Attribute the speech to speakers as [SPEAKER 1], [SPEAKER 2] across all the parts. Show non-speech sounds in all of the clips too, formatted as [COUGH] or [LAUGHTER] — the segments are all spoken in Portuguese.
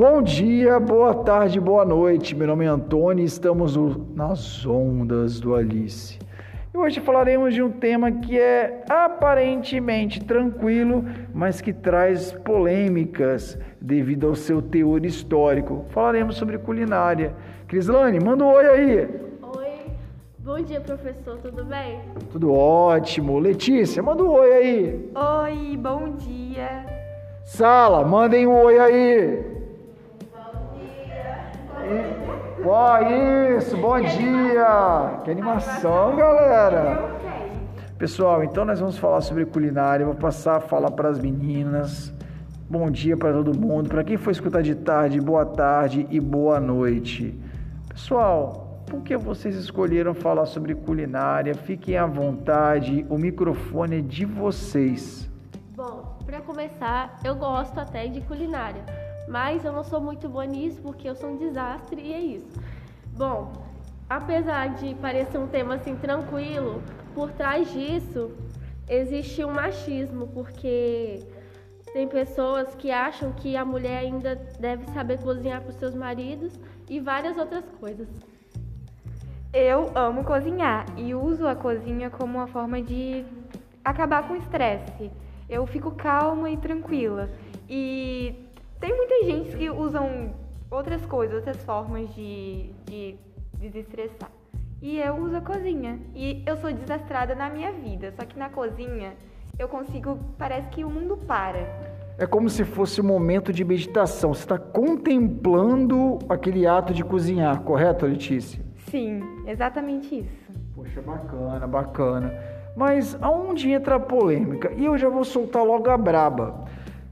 [SPEAKER 1] Bom dia, boa tarde, boa noite. Meu nome é Antônio e estamos nas ondas do Alice. E hoje falaremos de um tema que é aparentemente tranquilo, mas que traz polêmicas devido ao seu teor histórico. Falaremos sobre culinária. Crislane, manda um oi aí.
[SPEAKER 2] Oi, bom dia professor, tudo bem?
[SPEAKER 1] Tudo ótimo. Letícia, manda um oi aí.
[SPEAKER 3] Oi, bom dia.
[SPEAKER 1] Sala, mandem um oi aí. Ó, isso, bom dia! Que animação, galera! Pessoal, então nós vamos falar sobre culinária. Vou passar a falar para as meninas. Bom dia para todo mundo. Para quem for escutar de tarde, boa tarde e boa noite. Pessoal, por que vocês escolheram falar sobre culinária? Fiquem à vontade, o microfone é de vocês.
[SPEAKER 2] Bom, para começar, eu gosto até de culinária mas eu não sou muito boa nisso porque eu sou um desastre e é isso. Bom, apesar de parecer um tema assim tranquilo, por trás disso existe um machismo, porque tem pessoas que acham que a mulher ainda deve saber cozinhar para os seus maridos e várias outras coisas.
[SPEAKER 3] Eu amo cozinhar e uso a cozinha como uma forma de acabar com o estresse. Eu fico calma e tranquila. E tem muita gente que usam outras coisas, outras formas de, de desestressar. E eu uso a cozinha. E eu sou desastrada na minha vida. Só que na cozinha eu consigo. Parece que o mundo para.
[SPEAKER 1] É como se fosse um momento de meditação. Você está contemplando aquele ato de cozinhar, correto, Letícia?
[SPEAKER 3] Sim, exatamente isso.
[SPEAKER 1] Poxa, bacana, bacana. Mas aonde entra a polêmica? E eu já vou soltar logo a braba.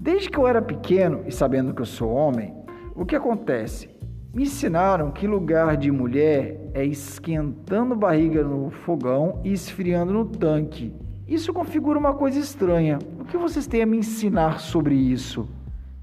[SPEAKER 1] Desde que eu era pequeno e sabendo que eu sou homem, o que acontece? Me ensinaram que lugar de mulher é esquentando barriga no fogão e esfriando no tanque. Isso configura uma coisa estranha. O que vocês têm a me ensinar sobre isso?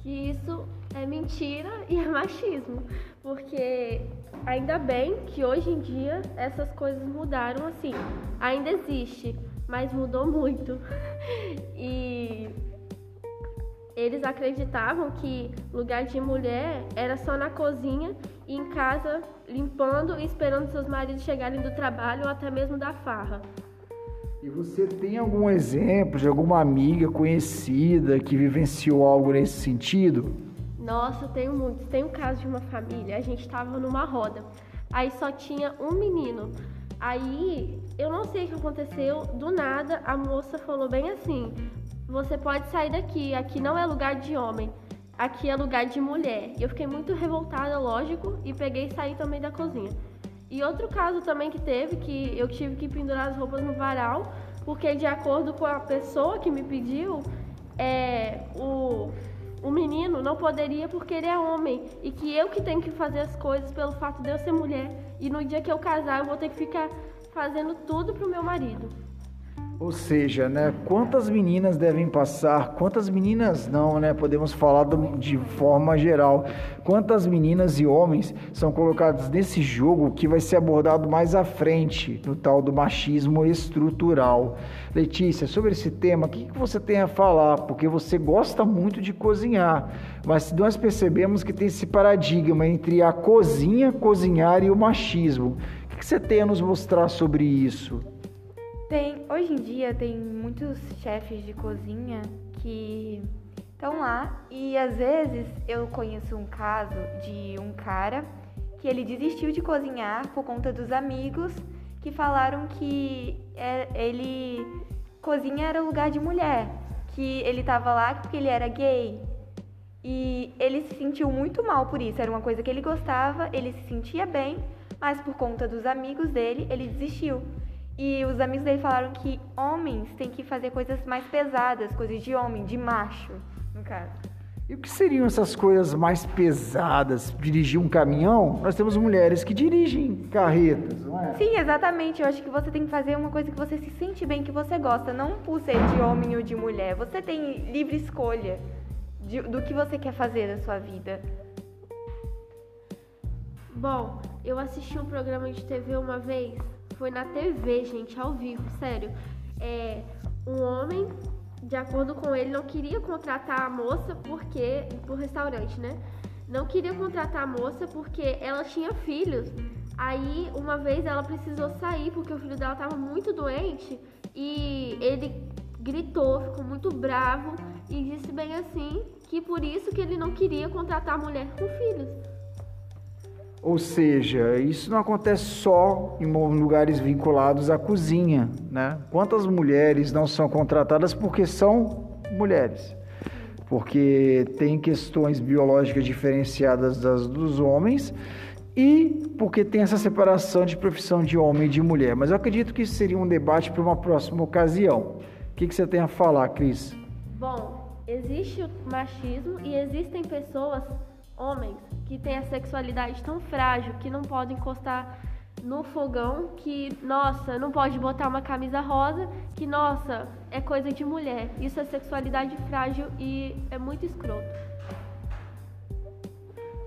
[SPEAKER 2] Que isso é mentira e é machismo. Porque ainda bem que hoje em dia essas coisas mudaram assim. Ainda existe, mas mudou muito. [LAUGHS] E eles acreditavam que lugar de mulher era só na cozinha e em casa limpando e esperando seus maridos chegarem do trabalho ou até mesmo da farra.
[SPEAKER 1] E você tem algum exemplo de alguma amiga conhecida que vivenciou algo nesse sentido?
[SPEAKER 2] Nossa, tenho muitos. Tem um caso de uma família, a gente estava numa roda. Aí só tinha um menino. Aí, eu não sei o que aconteceu, do nada a moça falou bem assim: você pode sair daqui, aqui não é lugar de homem, aqui é lugar de mulher. Eu fiquei muito revoltada, lógico, e peguei e saí também da cozinha. E outro caso também que teve, que eu tive que pendurar as roupas no varal, porque de acordo com a pessoa que me pediu, é, o, o menino não poderia porque ele é homem e que eu que tenho que fazer as coisas pelo fato de eu ser mulher. E no dia que eu casar, eu vou ter que ficar fazendo tudo pro meu marido.
[SPEAKER 1] Ou seja, né, quantas meninas devem passar, quantas meninas não, né, podemos falar de forma geral, quantas meninas e homens são colocados nesse jogo que vai ser abordado mais à frente, no tal do machismo estrutural. Letícia, sobre esse tema, o que você tem a falar? Porque você gosta muito de cozinhar, mas nós percebemos que tem esse paradigma entre a cozinha, cozinhar e o machismo. O que você tem a nos mostrar sobre isso?
[SPEAKER 3] Tem, hoje em dia tem muitos chefes de cozinha que estão lá e às vezes eu conheço um caso de um cara que ele desistiu de cozinhar por conta dos amigos que falaram que é, ele cozinha era lugar de mulher, que ele estava lá porque ele era gay. E ele se sentiu muito mal por isso, era uma coisa que ele gostava, ele se sentia bem, mas por conta dos amigos dele, ele desistiu. E os amigos dele falaram que homens têm que fazer coisas mais pesadas, coisas de homem, de macho, no caso.
[SPEAKER 1] E o que seriam essas coisas mais pesadas? Dirigir um caminhão? Nós temos mulheres que dirigem carretas, não é?
[SPEAKER 3] Sim, exatamente. Eu acho que você tem que fazer uma coisa que você se sente bem, que você gosta, não por ser de homem ou de mulher. Você tem livre escolha de, do que você quer fazer na sua vida.
[SPEAKER 2] Bom, eu assisti um programa de TV uma vez foi na TV, gente, ao vivo, sério. É, um homem, de acordo com ele, não queria contratar a moça porque. pro restaurante, né? não queria contratar a moça porque ela tinha filhos. Aí, uma vez ela precisou sair porque o filho dela estava muito doente e ele gritou, ficou muito bravo e disse bem assim que por isso que ele não queria contratar a mulher com filhos.
[SPEAKER 1] Ou seja, isso não acontece só em lugares vinculados à cozinha, né? Quantas mulheres não são contratadas porque são mulheres? Porque tem questões biológicas diferenciadas das dos homens e porque tem essa separação de profissão de homem e de mulher. Mas eu acredito que isso seria um debate para uma próxima ocasião. O que, que você tem a falar, Cris?
[SPEAKER 2] Bom, existe o machismo e existem pessoas homens que têm a sexualidade tão frágil que não podem encostar no fogão, que, nossa, não pode botar uma camisa rosa, que, nossa, é coisa de mulher. Isso é sexualidade frágil e é muito escroto.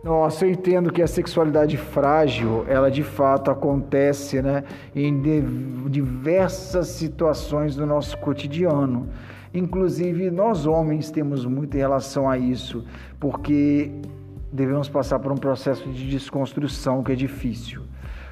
[SPEAKER 1] Nossa, eu entendo que a sexualidade frágil, ela de fato acontece né, em diversas situações do nosso cotidiano. Inclusive, nós homens temos muito em relação a isso, porque devemos passar por um processo de desconstrução que é difícil,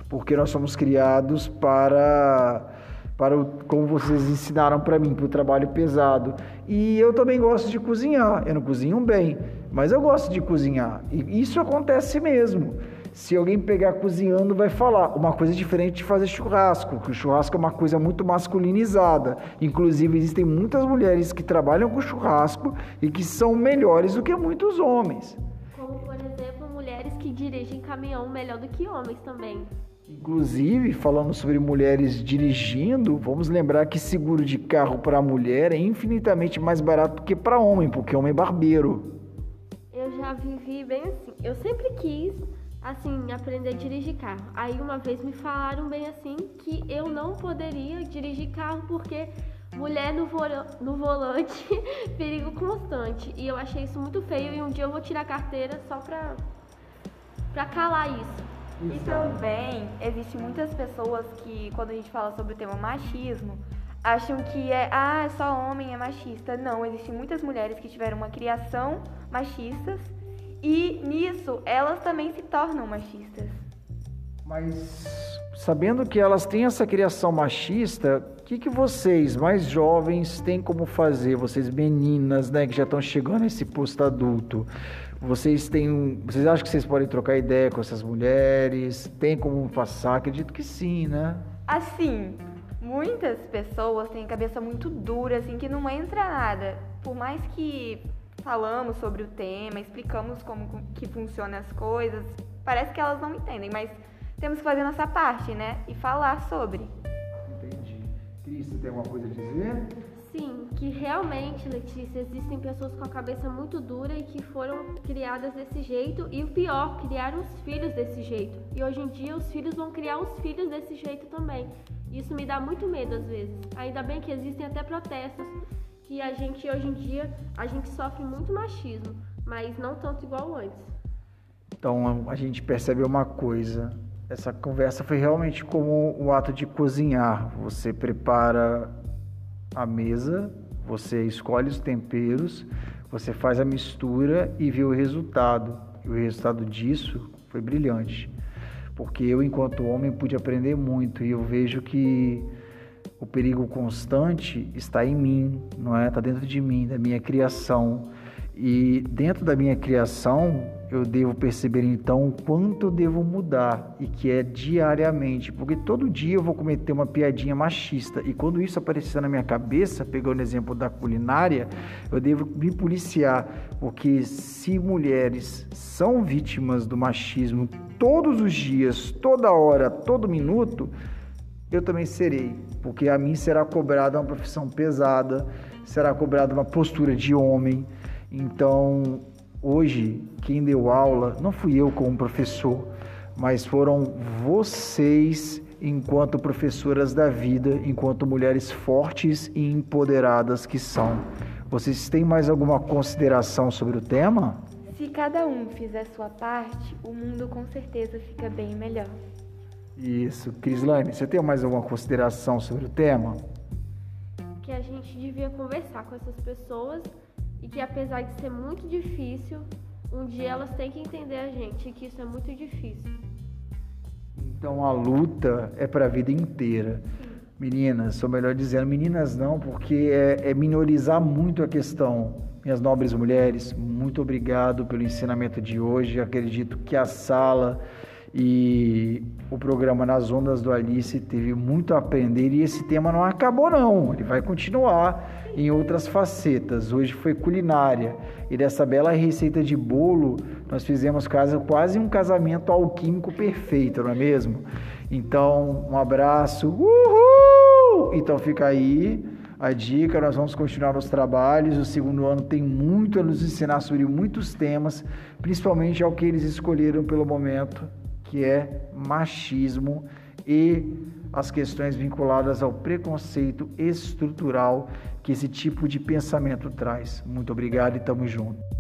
[SPEAKER 1] porque nós somos criados para para o, como vocês ensinaram para mim, para o trabalho pesado. E eu também gosto de cozinhar. Eu não cozinho bem, mas eu gosto de cozinhar. E isso acontece mesmo. Se alguém pegar cozinhando, vai falar uma coisa diferente de fazer churrasco, que o churrasco é uma coisa muito masculinizada. Inclusive, existem muitas mulheres que trabalham com churrasco e que são melhores do que muitos homens
[SPEAKER 2] que dirigem caminhão melhor do que homens também.
[SPEAKER 1] Inclusive, falando sobre mulheres dirigindo, vamos lembrar que seguro de carro para mulher é infinitamente mais barato do que para homem, porque homem é barbeiro.
[SPEAKER 2] Eu já vivi bem assim. Eu sempre quis, assim, aprender a dirigir carro. Aí uma vez me falaram bem assim que eu não poderia dirigir carro porque mulher no, no volante, [LAUGHS] perigo constante. E eu achei isso muito feio e um dia eu vou tirar a carteira só pra para calar isso.
[SPEAKER 3] E também existem muitas pessoas que, quando a gente fala sobre o tema machismo, acham que é, ah, só homem é machista. Não, existem muitas mulheres que tiveram uma criação machistas e nisso elas também se tornam machistas.
[SPEAKER 1] Mas sabendo que elas têm essa criação machista, o que, que vocês, mais jovens, têm como fazer? Vocês meninas, né, que já estão chegando a esse posto adulto, vocês têm, vocês acham que vocês podem trocar ideia com essas mulheres? Tem como passar? Acredito que sim, né?
[SPEAKER 3] Assim, muitas pessoas têm cabeça muito dura, assim, que não entra nada. Por mais que falamos sobre o tema, explicamos como que funcionam as coisas, parece que elas não entendem, mas temos que fazer nossa parte, né? E falar sobre.
[SPEAKER 1] Entendi. Cris, tem alguma coisa a dizer?
[SPEAKER 2] Sim, que realmente, Letícia, existem pessoas com a cabeça muito dura e que foram criadas desse jeito e o pior, criaram os filhos desse jeito. E hoje em dia os filhos vão criar os filhos desse jeito também. Isso me dá muito medo às vezes. Ainda bem que existem até protestos que a gente hoje em dia a gente sofre muito machismo, mas não tanto igual antes.
[SPEAKER 1] Então a gente percebe uma coisa. Essa conversa foi realmente como o ato de cozinhar. Você prepara a mesa, você escolhe os temperos, você faz a mistura e vê o resultado. E o resultado disso foi brilhante. Porque eu, enquanto homem, pude aprender muito e eu vejo que o perigo constante está em mim, não é? Está dentro de mim, da minha criação. E dentro da minha criação, eu devo perceber então o quanto eu devo mudar e que é diariamente, porque todo dia eu vou cometer uma piadinha machista e quando isso aparecer na minha cabeça, pegando o exemplo da culinária, eu devo me policiar, porque se mulheres são vítimas do machismo todos os dias, toda hora, todo minuto, eu também serei, porque a mim será cobrada uma profissão pesada, será cobrada uma postura de homem. Então, hoje, quem deu aula não fui eu como professor, mas foram vocês enquanto professoras da vida, enquanto mulheres fortes e empoderadas que são. Vocês têm mais alguma consideração sobre o tema?
[SPEAKER 3] Se cada um fizer sua parte, o mundo com certeza fica bem melhor.
[SPEAKER 1] Isso. Crislane, você tem mais alguma consideração sobre o tema?
[SPEAKER 2] Que a gente devia conversar com essas pessoas e que apesar de ser muito difícil, Um dia elas têm que entender a gente que isso é muito difícil.
[SPEAKER 1] Então a luta é para a vida inteira. Meninas, ou melhor dizendo, meninas não, porque é, é minorizar muito a questão. Minhas nobres mulheres, muito obrigado pelo ensinamento de hoje. Acredito que a sala e o programa Nas Ondas do Alice teve muito a aprender e esse tema não acabou não, ele vai continuar em outras facetas. Hoje foi culinária e dessa bela receita de bolo nós fizemos quase um casamento alquímico perfeito, não é mesmo? Então, um abraço. Uhul! Então fica aí a dica, nós vamos continuar os trabalhos. O segundo ano tem muito a nos ensinar sobre muitos temas, principalmente ao que eles escolheram pelo momento que é machismo e as questões vinculadas ao preconceito estrutural que esse tipo de pensamento traz. Muito obrigado e tamo junto.